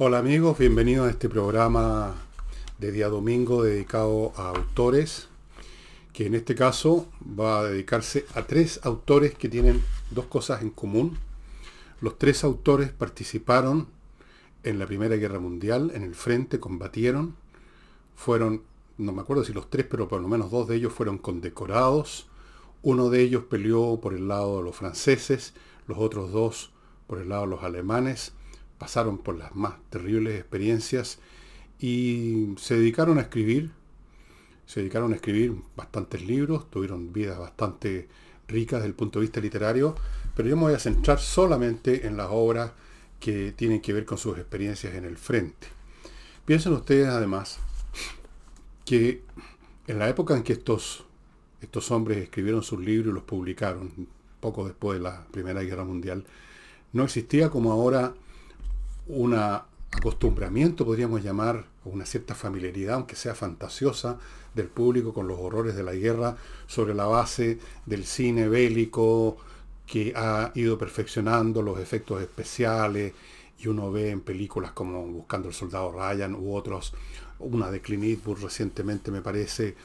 Hola amigos, bienvenidos a este programa de día domingo dedicado a autores, que en este caso va a dedicarse a tres autores que tienen dos cosas en común. Los tres autores participaron en la Primera Guerra Mundial, en el frente, combatieron, fueron, no me acuerdo si los tres, pero por lo menos dos de ellos fueron condecorados. Uno de ellos peleó por el lado de los franceses, los otros dos por el lado de los alemanes pasaron por las más terribles experiencias y se dedicaron a escribir, se dedicaron a escribir bastantes libros, tuvieron vidas bastante ricas desde el punto de vista literario, pero yo me voy a centrar solamente en las obras que tienen que ver con sus experiencias en el frente. Piensen ustedes además que en la época en que estos, estos hombres escribieron sus libros y los publicaron, poco después de la Primera Guerra Mundial, no existía como ahora un acostumbramiento, podríamos llamar, una cierta familiaridad, aunque sea fantasiosa, del público con los horrores de la guerra sobre la base del cine bélico que ha ido perfeccionando los efectos especiales y uno ve en películas como Buscando el Soldado Ryan u otros, una de Clint Eastwood recientemente me parece,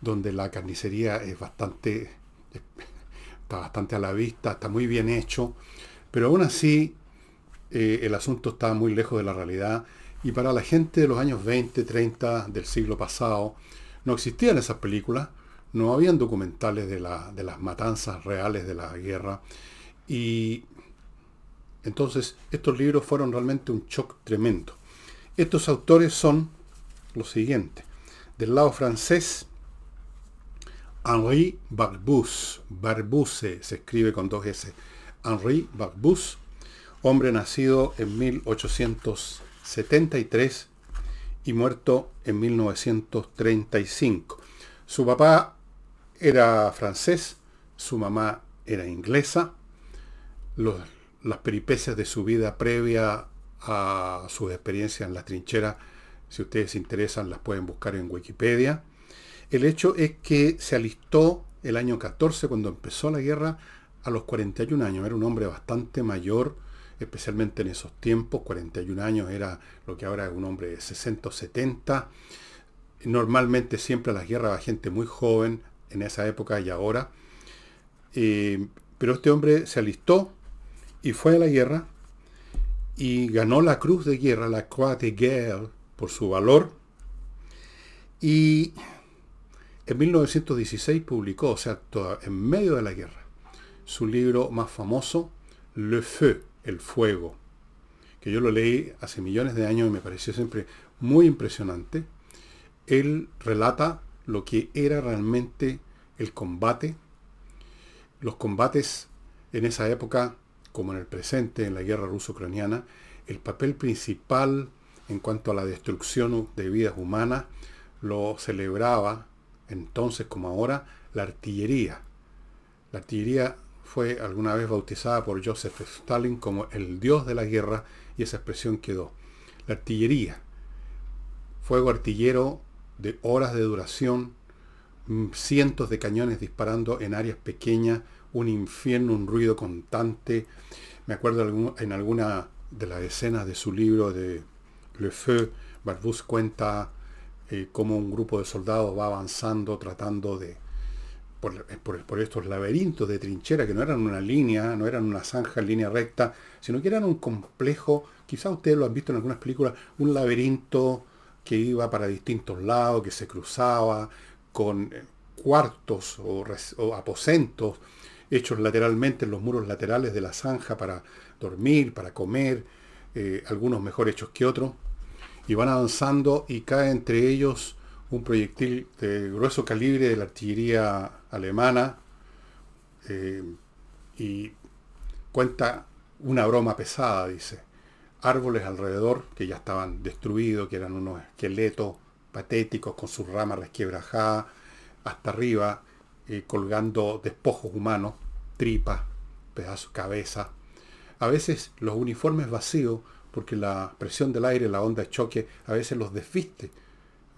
donde la carnicería es bastante, está bastante a la vista, está muy bien hecho, pero aún así eh, el asunto estaba muy lejos de la realidad y para la gente de los años 20, 30 del siglo pasado no existían esas películas, no habían documentales de, de las matanzas reales de la guerra y entonces estos libros fueron realmente un shock tremendo. Estos autores son los siguientes. Del lado francés, Henri Barbus, Barbuse se escribe con dos S. Henri Barbus hombre nacido en 1873 y muerto en 1935. Su papá era francés, su mamá era inglesa. las peripecias de su vida previa a sus experiencias en la trinchera, si ustedes se interesan, las pueden buscar en Wikipedia. El hecho es que se alistó el año 14, cuando empezó la guerra, a los 41 años. Era un hombre bastante mayor especialmente en esos tiempos, 41 años era lo que ahora es un hombre de 60 o 70. Normalmente siempre a las guerras va gente muy joven en esa época y ahora. Eh, pero este hombre se alistó y fue a la guerra y ganó la cruz de guerra, la Croix de Guerre, por su valor. Y en 1916 publicó, o sea, en medio de la guerra, su libro más famoso, Le Feu, el fuego, que yo lo leí hace millones de años y me pareció siempre muy impresionante. Él relata lo que era realmente el combate, los combates en esa época, como en el presente, en la guerra ruso-ucraniana, el papel principal en cuanto a la destrucción de vidas humanas lo celebraba entonces como ahora la artillería. La artillería fue alguna vez bautizada por Joseph Stalin como el dios de la guerra y esa expresión quedó. La artillería, fuego artillero de horas de duración, mm, cientos de cañones disparando en áreas pequeñas, un infierno, un ruido constante. Me acuerdo en alguna de las escenas de su libro de Le Feu, Barbus cuenta eh, cómo un grupo de soldados va avanzando tratando de por, estos laberintos de trinchera que no eran una línea, no eran una zanja en línea recta, sino que eran un complejo, quizás ustedes lo han visto en algunas películas, un laberinto que iba para distintos lados, que se cruzaba con eh, cuartos o, aposentos hechos lateralmente en los muros laterales de la zanja para dormir, para comer, eh, algunos mejor hechos que otros, y van avanzando y cae entre ellos un proyectil de grueso calibre de la artillería alemana eh, y cuenta una broma pesada, dice. Árboles alrededor que ya estaban destruidos, que eran unos esqueletos patéticos con sus ramas resquebrajadas, hasta arriba, eh, colgando despojos humanos, tripas, pedazos, cabeza. A veces los uniformes vacíos, porque la presión del aire, la onda de choque, a veces los desviste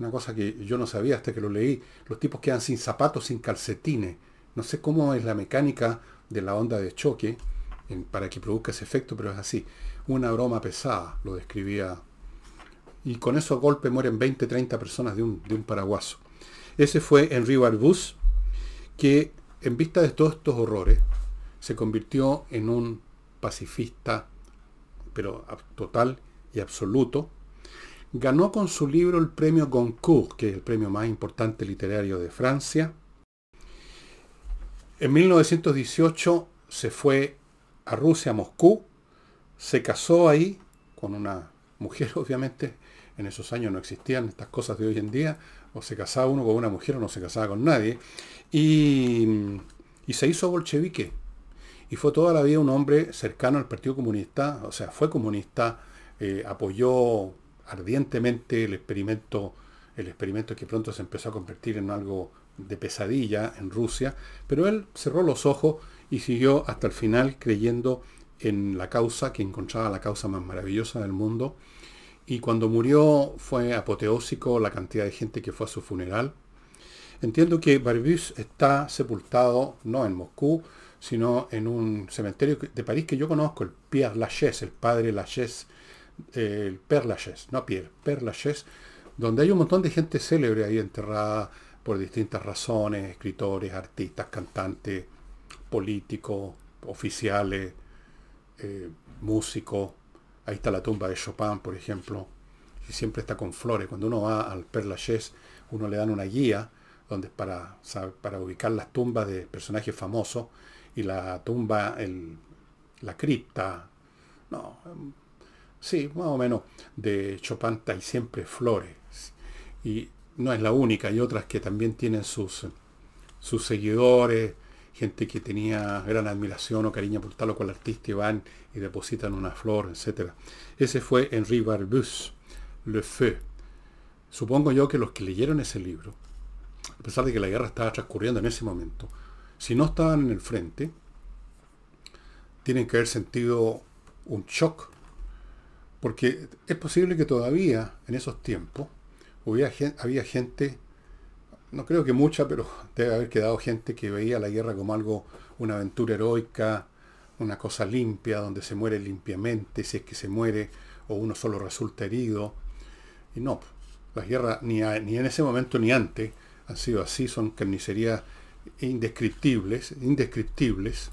una cosa que yo no sabía hasta que lo leí, los tipos quedan sin zapatos, sin calcetines. No sé cómo es la mecánica de la onda de choque para que produzca ese efecto, pero es así. Una broma pesada, lo describía y con esos golpes mueren 20, 30 personas de un, de un paraguaso. Ese fue Henri Barbus, que en vista de todos estos horrores, se convirtió en un pacifista, pero total y absoluto. Ganó con su libro el premio Goncourt, que es el premio más importante literario de Francia. En 1918 se fue a Rusia, a Moscú, se casó ahí con una mujer, obviamente, en esos años no existían estas cosas de hoy en día, o se casaba uno con una mujer o no se casaba con nadie, y, se hizo bolchevique. Y fue toda la vida un hombre cercano al Partido Comunista, o sea, fue comunista, eh, apoyó ardientemente el experimento, el experimento que pronto se empezó a convertir en algo de pesadilla en Rusia, pero él cerró los ojos y siguió hasta el final creyendo en la causa, que encontraba la causa más maravillosa del mundo. Y cuando murió fue apoteósico la cantidad de gente que fue a su funeral. Entiendo que Barbus está sepultado no en Moscú, sino en un cementerio de París que yo conozco, el Pierre Lachaise, el padre Lachaise, el Père Lachaise, no Pierre, Père Lachaise, donde hay un montón de gente célebre ahí enterrada por distintas razones, escritores, artistas, cantantes, políticos, oficiales, eh, músicos. Ahí está la tumba de Chopin, por ejemplo, y siempre está con flores. Cuando uno va al Père Lachaise, uno le dan una guía donde para, para ubicar las tumbas de personajes famosos y la tumba, el, la cripta, no, sí, más o menos, de Chopin hay siempre flores. Y no es la única, hay otras que también tienen sus, sus seguidores, gente que tenía gran admiración o cariño por tal o cual artista y van y depositan una flor, etc. Ese fue Henri Barbus, Le Feu. Supongo yo que los que leyeron ese libro, a pesar de que la guerra estaba transcurriendo en ese momento, si no estaban en el frente, tienen que haber sentido un shock, porque es posible que todavía en esos tiempos hubiera, había gente, no creo que mucha, pero debe haber quedado gente que veía la guerra como algo, una aventura heroica, una cosa limpia, donde se muere limpiamente, si es que se muere, o uno solo resulta herido. Y no, las guerras ni, ni en ese momento ni antes han sido así, son carnicerías indescriptibles, indescriptibles.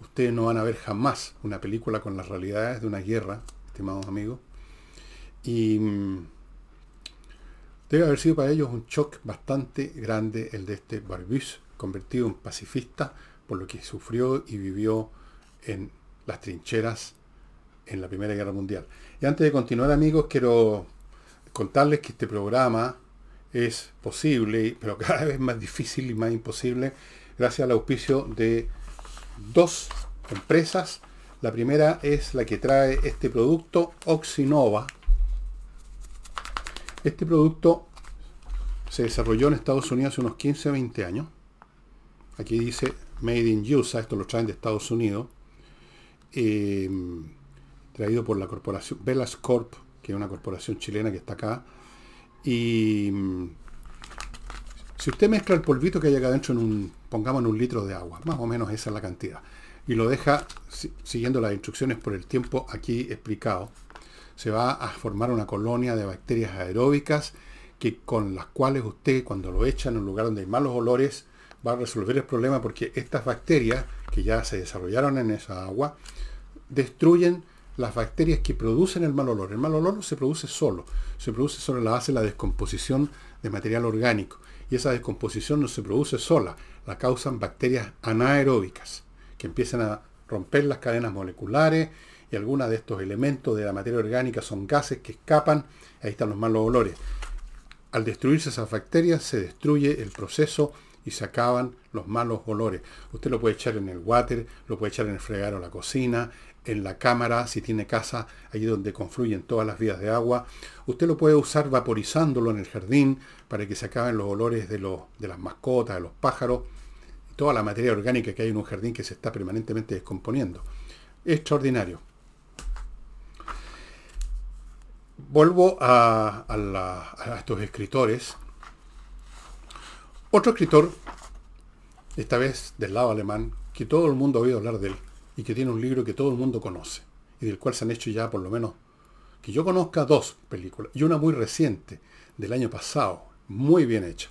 Ustedes no van a ver jamás una película con las realidades de una guerra, estimados amigos. Y mm, debe haber sido para ellos un shock bastante grande el de este Barbus, convertido en pacifista por lo que sufrió y vivió en las trincheras en la Primera Guerra Mundial. Y antes de continuar, amigos, quiero contarles que este programa es posible, pero cada vez más difícil y más imposible, gracias al auspicio de dos empresas. La primera es la que trae este producto, Oxinova. Este producto se desarrolló en Estados Unidos hace unos 15 20 años. Aquí dice Made in USA, esto lo traen de Estados Unidos. Em, traído por la corporación Velas Corp, que es una corporación chilena que está acá y mm, si usted mezcla el polvito que hay acá adentro en un, pongamos en un litro de agua, más o menos esa es la cantidad, y lo deja siguiendo las instrucciones por el tiempo aquí explicado, se va a formar una colonia de bacterias aeróbicas que con las cuales usted cuando lo echa en un lugar donde hay malos olores va a resolver el problema porque estas bacterias que ya se desarrollaron en esa agua destruyen las bacterias que producen el mal olor. El mal olor se produce solo, se produce sobre la base de la descomposición de material orgánico. Y esa descomposición no se produce sola, la causan bacterias anaeróbicas, que empiezan a romper las cadenas moleculares y algunos de estos elementos de la materia orgánica son gases que escapan, ahí están los malos olores. Al destruirse esas bacterias se destruye el proceso y se acaban los malos olores. Usted lo puede echar en el water, lo puede echar en el fregadero la cocina, en la cámara, si tiene casa, allí donde confluyen todas las vías de agua. Usted lo puede usar vaporizándolo en el jardín para que se acaben los olores de, los, de las mascotas, de los pájaros, toda la materia orgánica que hay en un jardín que se está permanentemente descomponiendo. Extraordinario. Vuelvo a, estos escritores. Otro escritor, esta vez del lado alemán, que todo el mundo ha oído hablar de él, y que tiene un libro que todo el mundo conoce y del cual se han hecho ya por lo menos que yo conozca dos películas, y una muy reciente, del año pasado, muy bien hecha.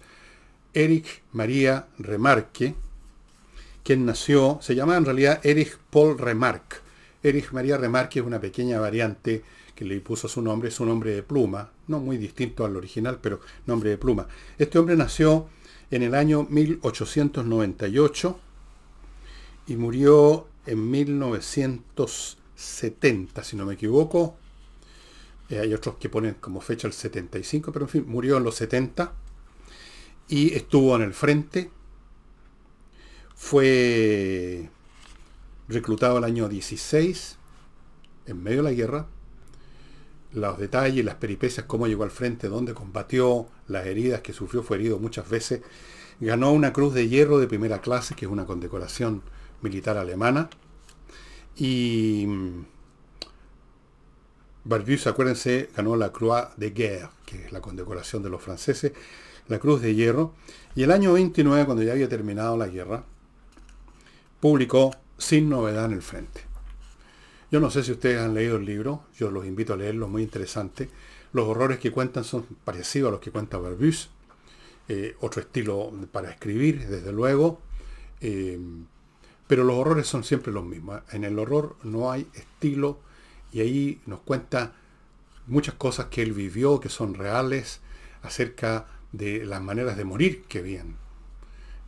Eric María Remarque, quien nació, se llama en realidad Erich Paul Remarque. Erich María Remarque es una pequeña variante que le puso su nombre, su nombre de pluma, no muy distinto al original, pero nombre de pluma. Este hombre nació en el año 1898 y murió en 1970, si no me equivoco. Eh, hay otros que ponen como fecha el 75, pero en fin, murió en los 70 y estuvo en el frente. Fue reclutado el año 16, en medio de la guerra. Los detalles, las peripecias, cómo llegó al frente, dónde combatió, las heridas que sufrió, fue herido muchas veces. Ganó una cruz de hierro de primera clase, que es una condecoración militar alemana. Y mm, Barbius, acuérdense, ganó la Croix de Guerre, que es la condecoración de los franceses, la Cruz de Hierro. Y el año 29, cuando ya había terminado la guerra, publicó Sin novedad en el frente. Yo no sé si ustedes han leído el libro, yo los invito a leerlo, muy interesante. Los horrores que cuentan son parecidos a los que cuenta Barbius. Eh, otro estilo para escribir, desde luego. Eh, pero los horrores son siempre los mismos. En el horror no hay estilo y ahí nos cuenta muchas cosas que él vivió, que son reales, acerca de las maneras de morir que habían.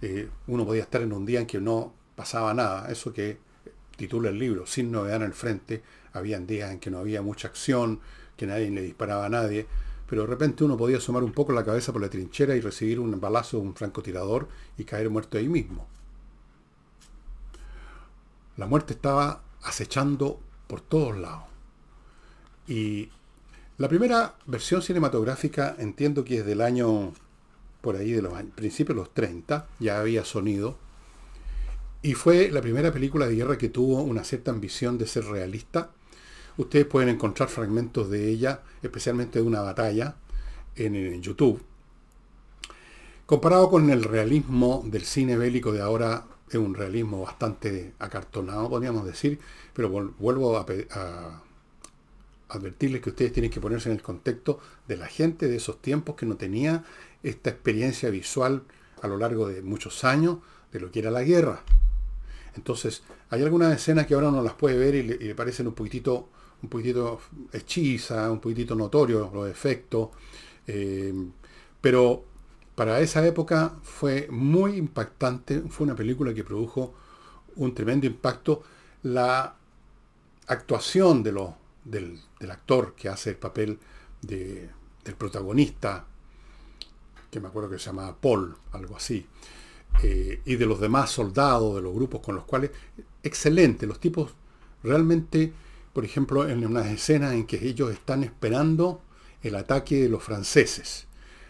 Eh, uno podía estar en un día en que no pasaba nada, eso que titula el libro, sin novedad en el frente, habían días en que no había mucha acción, que nadie le disparaba a nadie, pero de repente uno podía asomar un poco la cabeza por la trinchera y recibir un balazo de un francotirador y caer muerto ahí mismo. La muerte estaba acechando por todos lados. Y la primera versión cinematográfica entiendo que es del año, por ahí de los principios de los 30, ya había sonido. Y fue la primera película de guerra que tuvo una cierta ambición de ser realista. Ustedes pueden encontrar fragmentos de ella, especialmente de una batalla, en, YouTube. Comparado con el realismo del cine bélico de ahora, es un realismo bastante acartonado, podríamos decir, pero vuelvo a, advertirles que ustedes tienen que ponerse en el contexto de la gente de esos tiempos que no tenía esta experiencia visual a lo largo de muchos años de lo que era la guerra. Entonces, hay algunas escenas que ahora uno las puede ver y le, parecen un poquitito, un poquitito hechiza, un poquitito notorio los efectos, eh, pero para esa época fue muy impactante, fue una película que produjo un tremendo impacto. La actuación de del, actor que hace el papel del protagonista, que me acuerdo que se llamaba Paul, algo así, eh, y de los demás soldados, de los grupos con los cuales, excelente, los tipos realmente, por ejemplo, en unas escenas en que ellos están esperando el ataque de los franceses.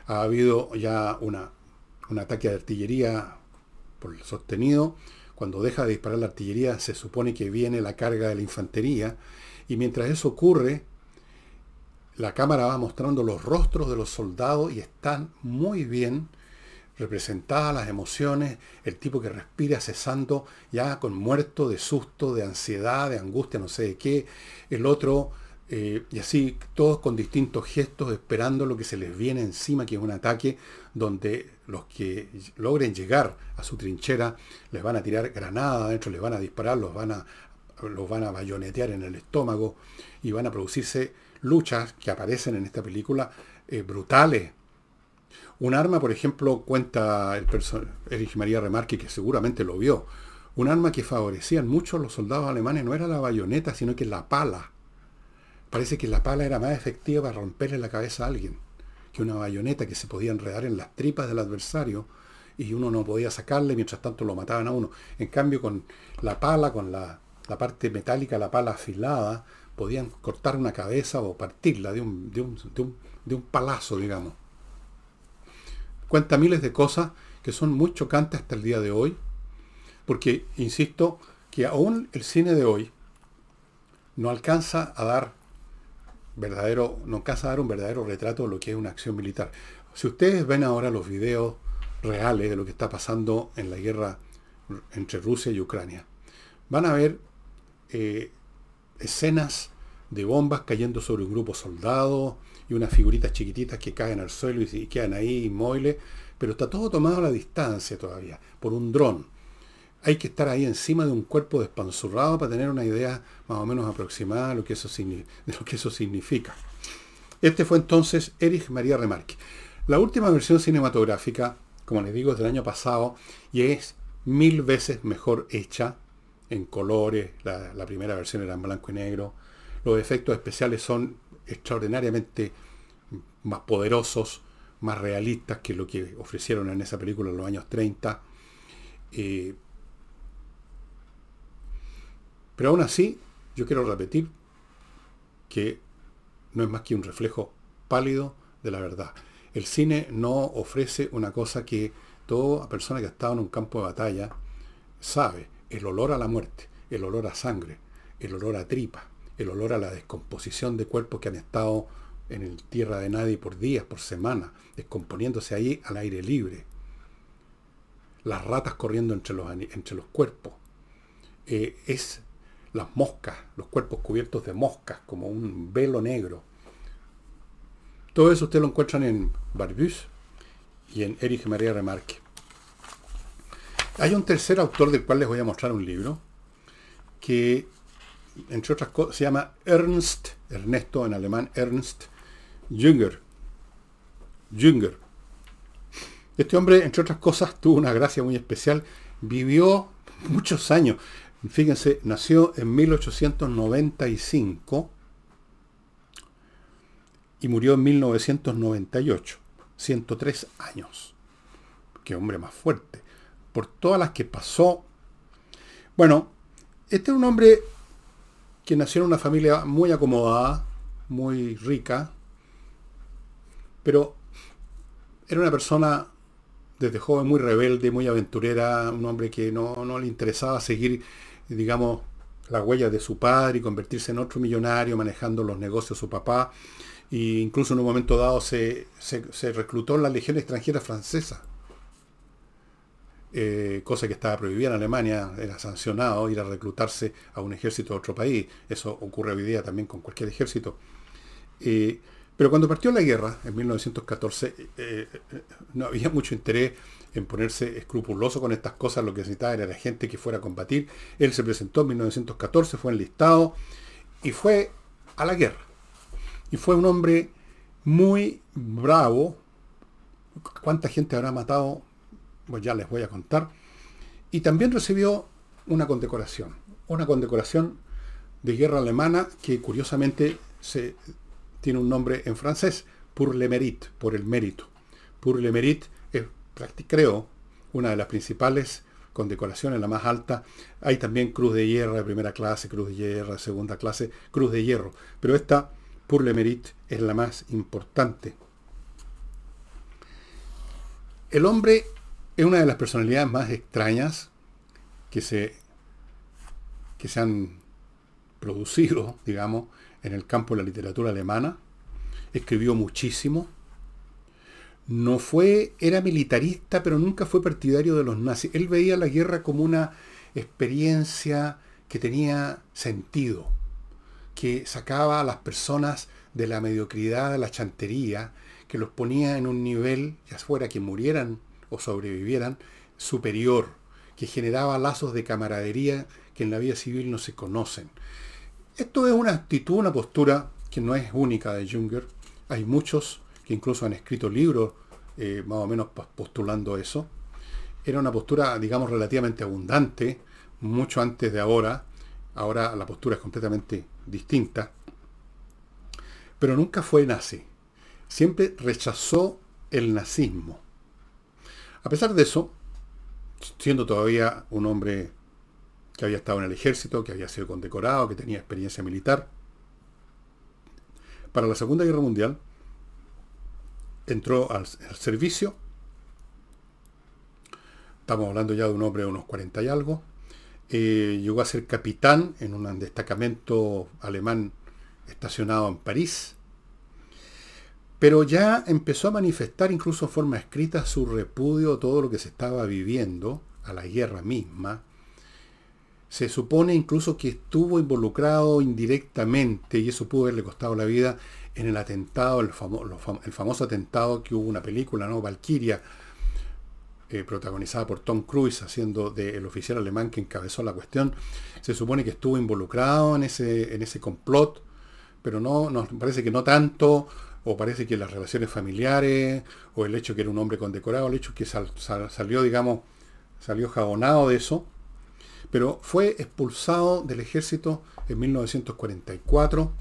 Ha habido ya una, un ataque de artillería por el sostenido. Cuando deja de disparar la artillería se supone que viene la carga de la infantería. Y mientras eso ocurre, la cámara va mostrando los rostros de los soldados y están muy bien representadas las emociones, el tipo que respira cesando ya con muerto de susto, de ansiedad, de angustia, no sé de qué, el otro eh, y así, todos con distintos gestos, esperando lo que se les viene encima, que es un ataque donde los que logren llegar a su trinchera les van a tirar granadas adentro, les van a disparar, los van a, los van a bayonetear en el estómago y van a producirse luchas que aparecen en esta película eh, brutales. Un arma, por ejemplo, cuenta el Erich María Remarque, que seguramente lo vio, un arma que favorecían mucho los soldados alemanes no era la bayoneta, sino que la pala Parece que la pala era más efectiva para romperle la cabeza a alguien que una bayoneta que se podía enredar en las tripas del adversario y uno no podía sacarle, mientras tanto lo mataban a uno. En cambio, con la pala, con la, parte metálica, la pala afilada, podían cortar una cabeza o partirla de un, de un, de un, de un palazo, digamos. Cuenta miles de cosas que son muy chocantes hasta el día de hoy, porque, insisto, que aún el cine de hoy no alcanza a dar verdadero, no alcanza a dar un verdadero retrato de lo que es una acción militar. Si ustedes ven ahora los videos reales de lo que está pasando en la guerra entre Rusia y Ucrania, van a ver eh, escenas de bombas cayendo sobre un grupo soldado y unas figuritas chiquititas que caen al suelo y, quedan ahí inmóviles, pero está todo tomado a la distancia todavía, por un dron. Hay que estar ahí encima de un cuerpo despanzurrado para tener una idea más o menos aproximada de lo que eso, significa. Este fue entonces Erich María Remarque. La última versión cinematográfica, como les digo, es del año pasado y es mil veces mejor hecha en colores. La primera versión era en blanco y negro. Los efectos especiales son extraordinariamente más poderosos, más realistas que lo que ofrecieron en esa película en los años 30. Eh, pero aún así, yo quiero repetir que no es más que un reflejo pálido de la verdad. El cine no ofrece una cosa que toda persona que ha estado en un campo de batalla sabe, el olor a la muerte, el olor a sangre, el olor a tripa, el olor a la descomposición de cuerpos que han estado en el tierra de nadie por días, por semanas, descomponiéndose ahí al aire libre. Las ratas corriendo entre los, entre los cuerpos. Eh, es las moscas, los cuerpos cubiertos de moscas, como un velo negro. Todo eso ustedes lo encuentran en Barbus y en Erich María Remarque. Hay un tercer autor del cual les voy a mostrar un libro que entre otras cosas, se llama Ernst, Ernesto en alemán, Ernst Jünger. Jünger. Este hombre, entre otras cosas, tuvo una gracia muy especial. Vivió muchos años. Fíjense, nació en 1895 y murió en 1998. 103 años. Qué hombre más fuerte. Por todas las que pasó. Bueno, este es un hombre que nació en una familia muy acomodada, muy rica, pero era una persona desde joven muy rebelde, muy aventurera, un hombre que no, le interesaba seguir, digamos, las huellas de su padre y convertirse en otro millonario manejando los negocios de su papá. E incluso en un momento dado se, se reclutó en la Legión extranjera francesa. Eh, cosa que estaba prohibida en Alemania, era sancionado ir a reclutarse a un ejército de otro país. Eso ocurre hoy día también con cualquier ejército. Eh, pero cuando partió la guerra, en 1914, eh, no había mucho interés en ponerse escrupuloso con estas cosas, lo que necesitaba era gente que fuera a combatir. Él se presentó en 1914, fue enlistado y fue a la guerra. Y fue un hombre muy bravo. ¿Cuánta gente habrá matado? Ya les voy a contar. Y también recibió una condecoración, una condecoración de guerra alemana que curiosamente se, tiene un nombre en francés, pour le mérite, por el mérito. Pour le mérite es, creo, una de las principales condecoraciones, la más alta. Hay también cruz de hierro de primera clase, cruz de hierro de segunda clase, cruz de hierro. Pero esta, pour le mérite, es la más importante. El hombre es una de las personalidades más extrañas que se, que se han producido, digamos, en el campo de la literatura alemana. Escribió muchísimo. No fue, era militarista, pero nunca fue partidario de los nazis. Él veía la guerra como una experiencia que tenía sentido, que sacaba a las personas de la mediocridad, de la chantería, que los ponía en un nivel, ya fuera que murieran o sobrevivieran superior, que generaba lazos de camaradería que en la vida civil no se conocen. Esto es una actitud, una postura que no es única de Junger. Hay muchos que incluso han escrito libros eh, más o menos postulando eso. Era una postura, digamos, relativamente abundante, mucho antes de ahora. Ahora la postura es completamente distinta. Pero nunca fue nazi. Siempre rechazó el nazismo. A pesar de eso, siendo todavía un hombre que había estado en el ejército, que había sido condecorado, que tenía experiencia militar, para la Segunda Guerra Mundial entró al, servicio, estamos hablando ya de un hombre de unos 40 y algo, eh, llegó a ser capitán en un destacamento alemán estacionado en París, pero ya empezó a manifestar incluso en forma escrita su repudio a todo lo que se estaba viviendo, a la guerra misma. Se supone incluso que estuvo involucrado indirectamente, y eso pudo haberle costado la vida, en el atentado, el, famoso atentado que hubo una película, ¿no? Valkyria, eh, protagonizada por Tom Cruise, haciendo del oficial alemán que encabezó la cuestión. Se supone que estuvo involucrado en ese, en ese complot, pero no, nos parece que no tanto, o parece que las relaciones familiares, o el hecho que era un hombre condecorado, el hecho que salió, digamos, salió jabonado de eso, pero fue expulsado del ejército en 1944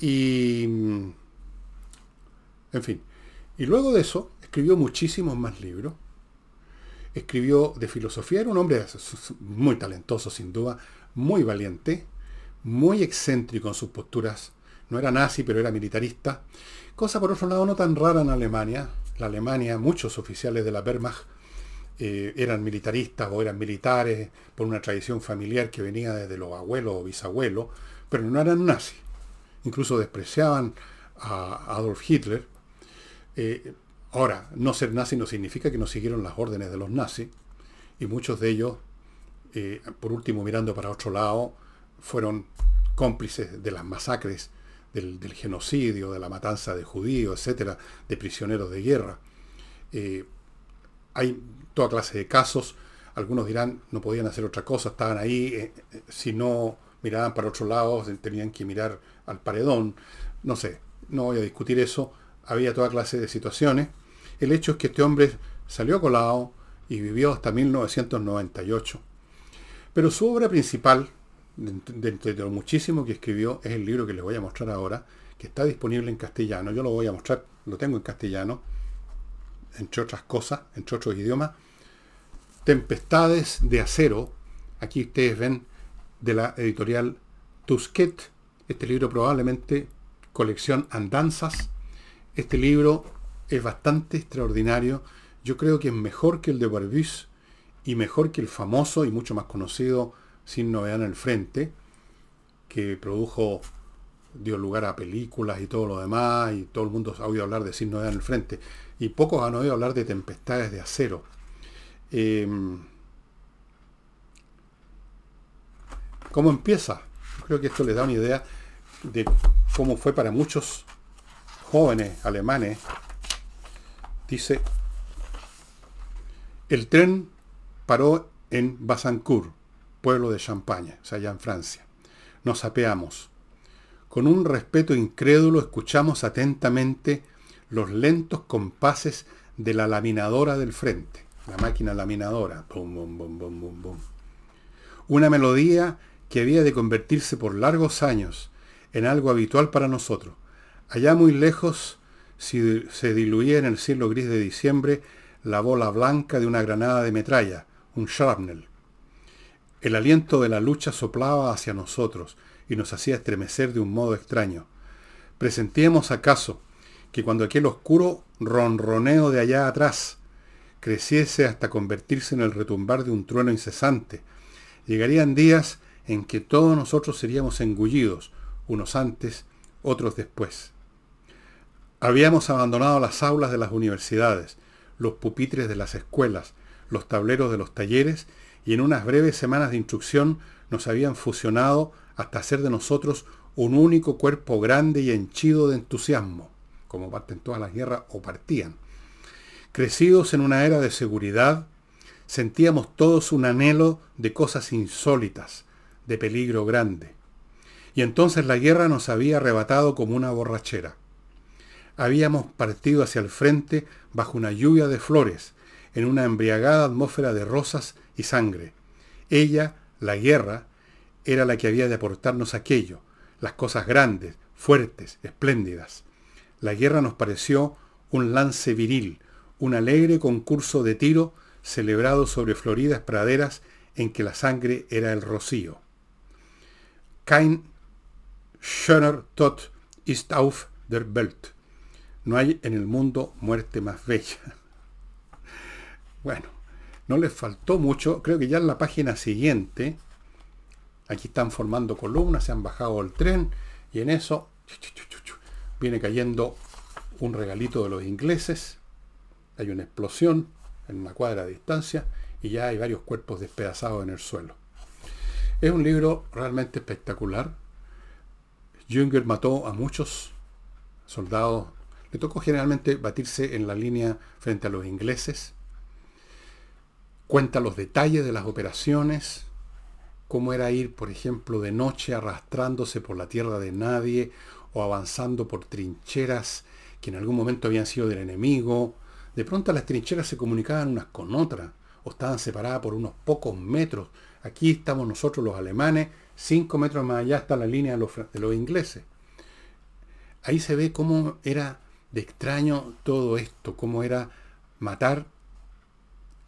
y, en fin, y luego de eso escribió muchísimos más libros. Escribió de filosofía, era un hombre muy talentoso sin duda, muy valiente, muy excéntrico en sus posturas. No era nazi, pero era militarista. Cosa por otro lado no tan rara en Alemania. La Alemania, muchos oficiales de la Wehrmacht eh, eran militaristas o eran militares por una tradición familiar que venía desde los abuelos o bisabuelos, pero no eran nazis incluso despreciaban a Adolf Hitler. Eh, ahora, no ser nazi no significa que no siguieron las órdenes de los nazis, y muchos de ellos, eh, por último mirando para otro lado, fueron cómplices de las masacres, del, genocidio, de la matanza de judíos, etcétera, de prisioneros de guerra. Eh, hay toda clase de casos. Algunos dirán, no podían hacer otra cosa, estaban ahí, si no miraban para otro lado, tenían que mirar al paredón, no sé, no voy a discutir eso, había toda clase de situaciones. El hecho es que este hombre salió colado y vivió hasta 1998. Pero su obra principal, de lo muchísimo que escribió, es el libro que les voy a mostrar ahora, que está disponible en castellano. Yo lo voy a mostrar, lo tengo en castellano, entre otras cosas, entre otros idiomas. Tempestades de acero. Aquí ustedes ven de la editorial Tusquet, este libro probablemente colección Andanzas. Este libro es bastante extraordinario. Yo creo que es mejor que el de Barbus y mejor que el famoso y mucho más conocido Sin Novedad en el Frente, que produjo, dio lugar a películas y todo lo demás, y todo el mundo ha oído hablar de Sin Novedad en el Frente. Y pocos han oído hablar de Tempestades de Acero. Em, ¿Cómo empieza? Creo que esto le da una idea de cómo fue para muchos jóvenes alemanes. Dice, el tren paró en Basancourt, pueblo de Champaña, allá en Francia. Nos apeamos. Con un respeto incrédulo escuchamos atentamente los lentos compases de la laminadora del frente, la máquina laminadora. Una melodía que había de convertirse por largos años en algo habitual para nosotros. Allá muy lejos se diluía en el cielo gris de diciembre la bola blanca de una granada de metralla, un shrapnel. El aliento de la lucha soplaba hacia nosotros y nos hacía estremecer de un modo extraño. Presentíamos acaso que cuando aquel oscuro ronroneo de allá atrás creciese hasta convertirse en el retumbar de un trueno incesante, llegarían días en que todos nosotros seríamos engullidos, unos antes, otros después. Habíamos abandonado las aulas de las universidades, los pupitres de las escuelas, los tableros de los talleres, y en unas breves semanas de instrucción nos habían fusionado hasta hacer de nosotros un único cuerpo grande y henchido de entusiasmo, como parten todas las guerras o partían. Crecidos en una era de seguridad, sentíamos todos un anhelo de cosas insólitas, de peligro grande. Y entonces la guerra nos había arrebatado como una borrachera. Habíamos partido hacia el frente bajo una lluvia de flores, en una embriagada atmósfera de rosas y sangre. Ella, la guerra, era la que había de aportarnos aquello, las cosas grandes, fuertes, espléndidas. La guerra nos pareció un lance viril, un alegre concurso de tiro celebrado sobre floridas praderas en que la sangre era el rocío. Kein schöner Tod ist auf der Welt. No hay en el mundo muerte más bella. Bueno, no les faltó mucho. Creo que ya en la página siguiente, aquí están formando columnas, se han bajado el tren y en eso viene cayendo un regalito de los ingleses. Hay una explosión en una cuadra de distancia y ya hay varios cuerpos despedazados en el suelo. Es un libro realmente espectacular. Jünger mató a muchos soldados. Le tocó generalmente batirse en la línea frente a los ingleses. Cuenta los detalles de las operaciones, cómo era ir, por ejemplo, de noche arrastrándose por la tierra de nadie o avanzando por trincheras que en algún momento habían sido del enemigo. De pronto las trincheras se comunicaban unas con otras o estaban separadas por unos pocos metros. Aquí estamos nosotros los alemanes, cinco metros más allá está la línea de los, de los ingleses. Ahí se ve cómo era de extraño todo esto, cómo era matar,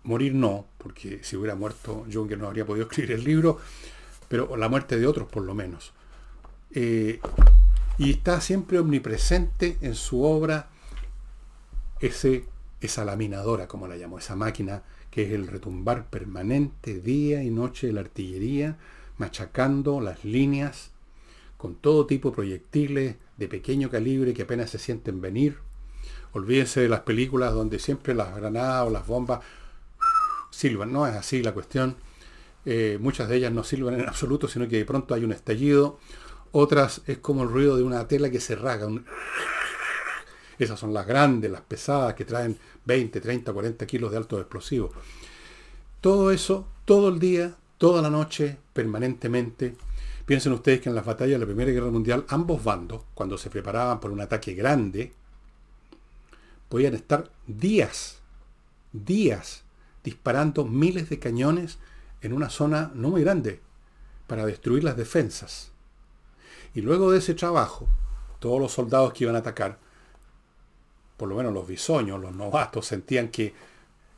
morir no, porque si hubiera muerto Junger no habría podido escribir el libro, pero la muerte de otros por lo menos. Eh, y está siempre omnipresente en su obra ese, esa laminadora, como la llamo, esa máquina que es el retumbar permanente día y noche de la artillería, machacando las líneas con todo tipo de proyectiles de pequeño calibre que apenas se sienten venir. Olvídense de las películas donde siempre las granadas o las bombas silban, no es así la cuestión. Eh, muchas de ellas no silban en absoluto, sino que de pronto hay un estallido. Otras es como el ruido de una tela que se raga. Esas son las grandes, las pesadas, que traen 20, 30, 40 kilos de alto explosivo. Todo eso, todo el día, toda la noche, permanentemente. Piensen ustedes que en las batallas de la Primera Guerra Mundial, ambos bandos, cuando se preparaban por un ataque grande, podían estar días, días, disparando miles de cañones en una zona no muy grande para destruir las defensas. Y luego de ese trabajo, todos los soldados que iban a atacar por lo menos los bisoños, los novatos, sentían que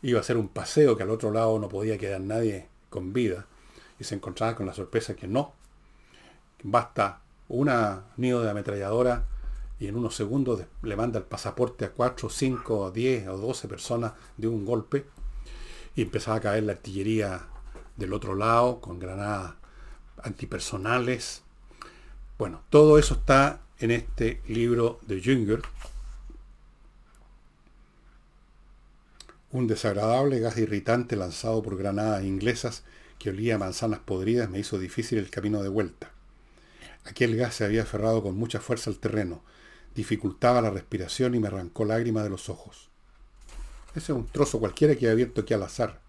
iba a ser un paseo, que al otro lado no podía quedar nadie con vida. Y se encontraban con la sorpresa que no. Basta una nido de ametralladora y en unos segundos le manda el pasaporte a 4, 5, 10 o 12 personas de un golpe. Y empezaba a caer la artillería del otro lado con granadas antipersonales. Bueno, todo eso está en este libro de Jünger, Un desagradable gas irritante lanzado por granadas inglesas que olía a manzanas podridas me hizo difícil el camino de vuelta. Aquel gas se había aferrado con mucha fuerza al terreno, dificultaba la respiración y me arrancó lágrimas de los ojos. Ese es un trozo cualquiera que he abierto aquí al azar.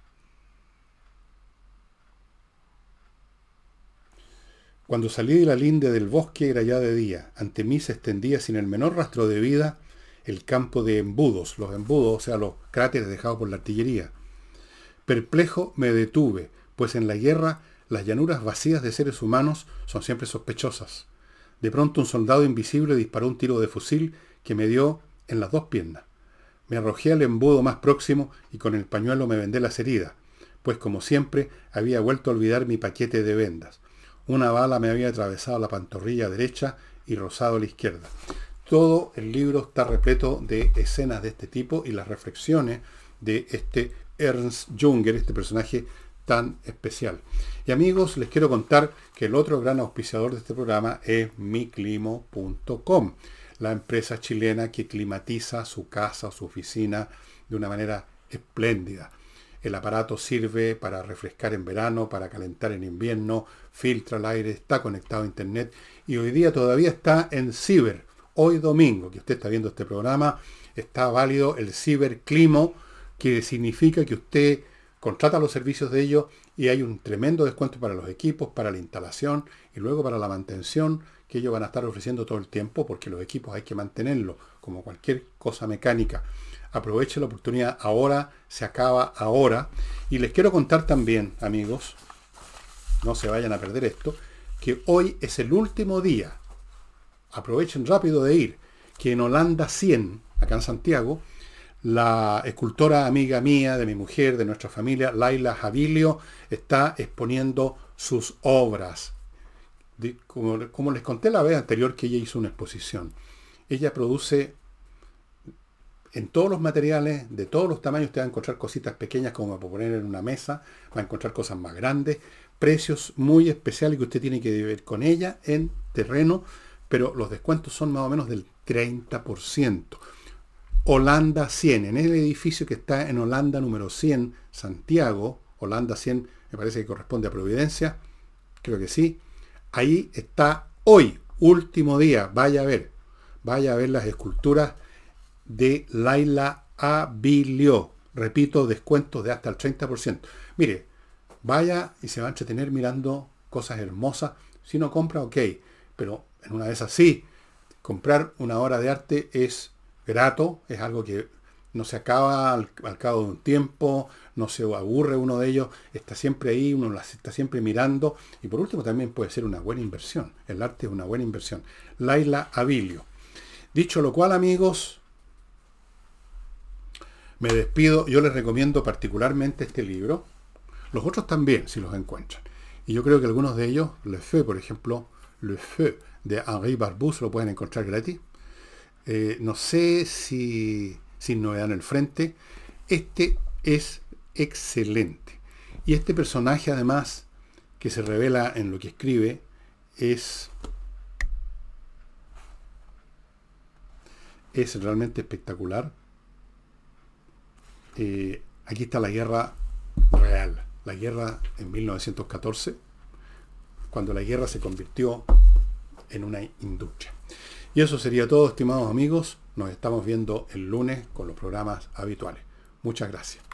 Cuando salí de la linde del bosque era ya de día. Ante mí se extendía sin el menor rastro de vida el campo de embudos, los embudos, o sea, los cráteres dejados por la artillería. Perplejo me detuve, pues en la guerra las llanuras vacías de seres humanos son siempre sospechosas. De pronto un soldado invisible disparó un tiro de fusil que me dio en las dos piernas. Me arrojé al embudo más próximo y con el pañuelo me vendé las heridas, pues como siempre había vuelto a olvidar mi paquete de vendas. Una bala me había atravesado la pantorrilla derecha y rozado la izquierda. Todo el libro está repleto de escenas de este tipo y las reflexiones de este Ernst Junger, este personaje tan especial. Y amigos, les quiero contar que el otro gran auspiciador de este programa es miclimo.com, la empresa chilena que climatiza su casa o su oficina de una manera espléndida. El aparato sirve para refrescar en verano, para calentar en invierno, filtra el aire, está conectado a internet y hoy día todavía está en ciber hoy domingo, que usted está viendo este programa, está válido el ciberclimo, que significa que usted contrata los servicios de ellos y hay un tremendo descuento para los equipos, para la instalación y luego para la mantención que ellos van a estar ofreciendo todo el tiempo porque los equipos hay que mantenerlos como cualquier cosa mecánica. Aproveche la oportunidad ahora, se acaba ahora. Y les quiero contar también, amigos, no se vayan a perder esto, que hoy es el último día aprovechen rápido de ir, que en Holanda 100, acá en Santiago, la escultora amiga mía, de mi mujer, de nuestra familia, Laila Jabilio, está exponiendo sus obras. Como, les conté la vez anterior que ella hizo una exposición. Ella produce en todos los materiales, de todos los tamaños, usted va a encontrar cositas pequeñas como para poner en una mesa, va a encontrar cosas más grandes, precios muy especiales que usted tiene que ver con ella en terreno pero los descuentos son más o menos del 30%. Holanda 100, en el edificio que está en Holanda número 100, Santiago, Holanda 100 me parece que corresponde a Providencia, creo que sí. Ahí está hoy, último día, vaya a ver, vaya a ver las esculturas de Laila Abilio. Repito, descuentos de hasta el 30%. Mire, vaya y se va a entretener mirando cosas hermosas. Si no compra, ok, pero en una de esas sí. Comprar una obra de arte es grato, es algo que no se acaba al, cabo de un tiempo, no se aburre uno de ellos, está siempre ahí, uno las está siempre mirando y por último también puede ser una buena inversión. El arte es una buena inversión. Laila Abilio. Dicho lo cual, amigos, me despido. Yo les recomiendo particularmente este libro. Los otros también, si los encuentran. Y yo creo que algunos de ellos, Le Feu, por ejemplo, Le Feu de Henri Barbus, lo pueden encontrar gratis. Eh, no sé si sin novedad en el frente. Este es excelente. Y este personaje además que se revela en lo que escribe es es realmente espectacular. Eh, aquí está la guerra real, la guerra en 1914, cuando la guerra se convirtió en una industria. Y eso sería todo, estimados amigos. Nos estamos viendo el lunes con los programas habituales. Muchas gracias.